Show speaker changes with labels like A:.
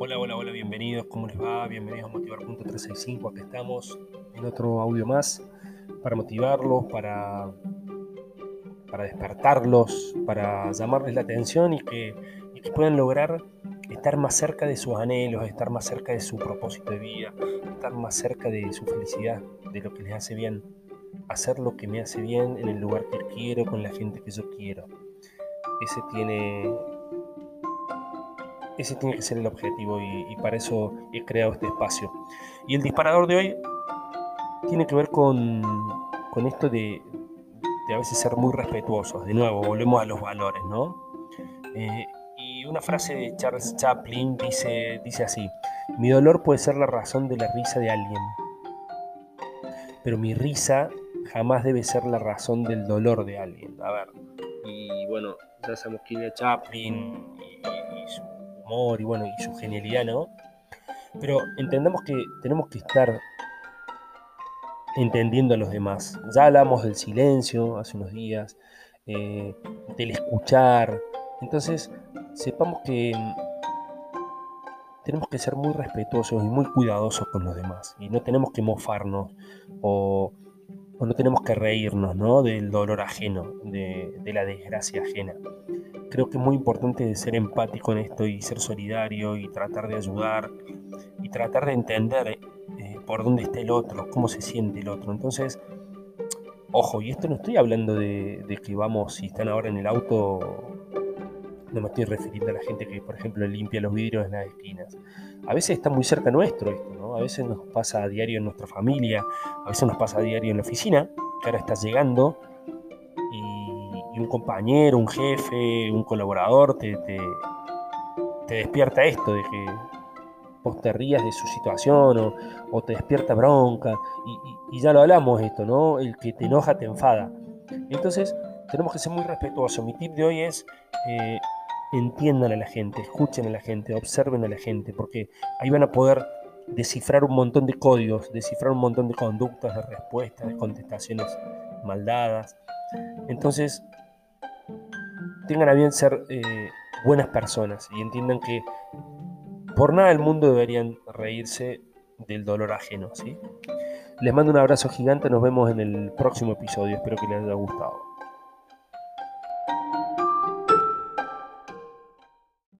A: Hola, hola, hola, bienvenidos, ¿cómo les va? Bienvenidos a Motivar.365, aquí estamos en otro audio más para motivarlos, para, para despertarlos, para llamarles la atención y y que puedan lograr estar más cerca de sus anhelos, estar más cerca de su propósito de vida, estar más cerca de su felicidad, de lo que les hace bien, hacer lo que me hace bien en el lugar que quiero, con la gente que yo quiero. Ese tiene ese tiene que ser el objetivo y, para eso he creado este espacio. Y el disparador de hoy tiene que ver con, con esto de, de, a veces ser muy respetuosos. De nuevo, volvemos a los valores, ¿no? Eh, y una frase de Charles Chaplin dice, dice así, mi dolor puede ser la razón de la risa de alguien, pero mi risa jamás debe ser la razón del dolor de alguien. A ver, y bueno, ya sabemos quién es Chaplin y, y bueno, y su genialidad, ¿no? Pero entendemos que tenemos que estar entendiendo a los demás. Ya hablamos del silencio hace unos días, eh, del escuchar. Entonces, sepamos que mm, tenemos que ser muy respetuosos y muy cuidadosos con los demás. Y no tenemos que mofarnos o, no tenemos que reírnos ¿no? del dolor ajeno, de la desgracia ajena creo que es muy importante ser empático en esto y ser solidario y tratar de ayudar y tratar de entender eh, por dónde está el otro, cómo se siente el otro. Entonces, ojo, y esto no estoy hablando de, que vamos, si están ahora en el auto, no me estoy refiriendo a la gente que, por ejemplo, limpia los vidrios en las esquinas. A veces está muy cerca nuestro esto, ¿no? A veces nos pasa a diario en nuestra familia, a veces nos pasa a diario en la oficina, que ahora está llegando un compañero, un jefe, un colaborador te, te, despierta esto de que vos te rías de su situación o, te despierta bronca. Y, ya lo hablamos esto, ¿no? El que te enoja te enfada. Entonces tenemos que ser muy respetuosos. Mi tip de hoy es eh, entiendan a la gente, escuchen a la gente, observen a la gente, porque ahí van a poder descifrar un montón de códigos, descifrar un montón de conductas, de respuestas, de contestaciones maldadas. Entonces, tengan a bien ser eh, buenas personas y entiendan que por nada del mundo deberían reírse del dolor ajeno, ¿sí? Les mando un abrazo gigante, nos vemos en el próximo episodio, espero que les haya gustado.